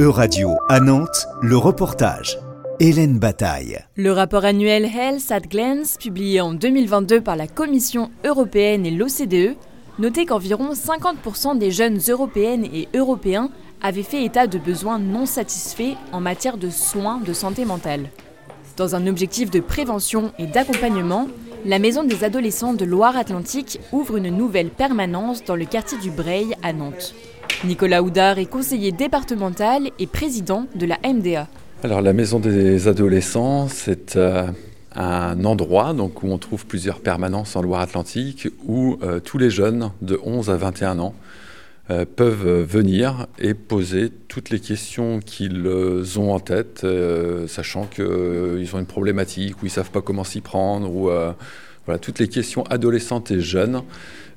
E-Radio à Nantes, le reportage. Hélène Bataille. Le rapport annuel Health at Glance, publié en 2022 par la Commission européenne et l'OCDE, notait qu'environ 50% des jeunes européennes et européens avaient fait état de besoins non satisfaits en matière de soins de santé mentale. Dans un objectif de prévention et d'accompagnement, la Maison des adolescents de Loire-Atlantique ouvre une nouvelle permanence dans le quartier du Breil à Nantes. Nicolas Houdard est conseiller départemental et président de la MDA. Alors la Maison des adolescents, c'est euh, un endroit donc, où on trouve plusieurs permanences en Loire-Atlantique où euh, tous les jeunes de 11 à 21 ans euh, peuvent venir et poser toutes les questions qu'ils ont en tête, sachant qu'ils ont une problématique ou ils ne savent pas comment s'y prendre ou voilà, toutes les questions adolescentes et jeunes,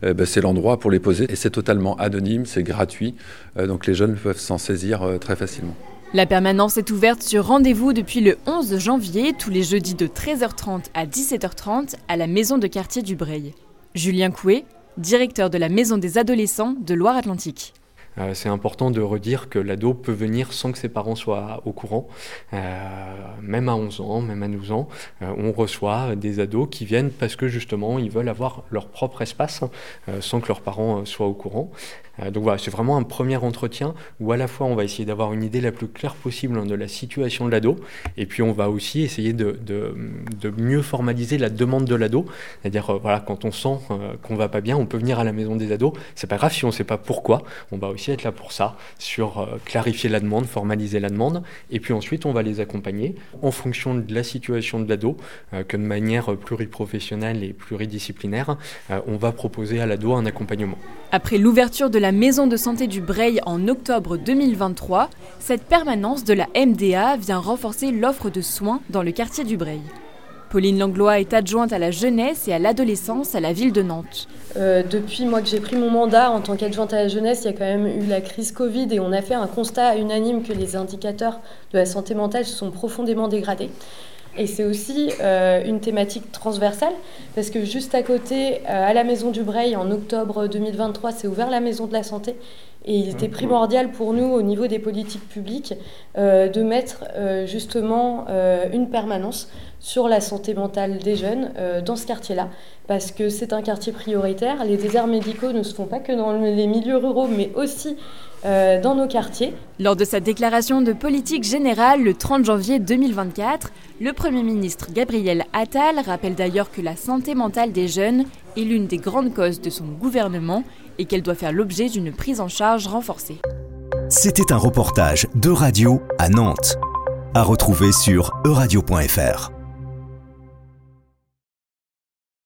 euh, ben, c'est l'endroit pour les poser et c'est totalement anonyme, c'est gratuit, euh, donc les jeunes peuvent s'en saisir euh, très facilement. La permanence est ouverte sur rendez-vous depuis le 11 janvier, tous les jeudis de 13h30 à 17h30 à la maison de quartier du Breil. Julien Coué, directeur de la maison des adolescents de Loire-Atlantique. Euh, c'est important de redire que l'ado peut venir sans que ses parents soient au courant. Euh, même à 11 ans, même à 12 ans, euh, on reçoit des ados qui viennent parce que justement ils veulent avoir leur propre espace sans que leurs parents soient au courant. donc voilà, c'est vraiment un premier entretien où à la fois on va essayer d'avoir une idée la plus claire possible de la situation de l'ado et puis on va aussi essayer de, mieux formaliser la demande de l'ado. C'est-à-dire, voilà, quand on sent qu'on va pas bien, on peut venir à la maison des ados. C'est pas grave si on sait pas pourquoi. On va aussi être là pour ça, sur euh, clarifier la demande, formaliser la demande, et puis ensuite on va les accompagner en fonction de la situation de l'ado, euh, que de manière pluriprofessionnelle et pluridisciplinaire, euh, on va proposer à l'ado un accompagnement. Après l'ouverture de la maison de santé du Breil en octobre 2023, cette permanence de la MDA vient renforcer l'offre de soins dans le quartier du Breil. Pauline Langlois est adjointe à la jeunesse et à l'adolescence à la ville de Nantes. Euh, depuis moi que j'ai pris mon mandat en tant qu'adjointe à la jeunesse, il y a quand même eu la crise Covid et on a fait un constat unanime que les indicateurs de la santé mentale sont profondément dégradés. Et c'est aussi euh, une thématique transversale, parce que juste à côté, euh, à la Maison du Breil, en octobre 2023, s'est ouvert la Maison de la Santé. Et il était primordial pour nous, au niveau des politiques publiques, euh, de mettre justement une permanence sur la santé mentale des jeunes dans ce quartier-là, parce que c'est un quartier prioritaire. Les déserts médicaux ne se font pas que dans les milieux ruraux, mais aussi dans nos quartiers. Lors de sa déclaration de politique générale le 30 janvier 2024, le Premier ministre Gabriel Attal rappelle d'ailleurs que la santé mentale des jeunes est l'une des grandes causes de son gouvernement et qu'elle doit faire l'objet d'une prise en charge renforcée. C'était un reportage de radio à Nantes, à retrouver sur euradio.fr.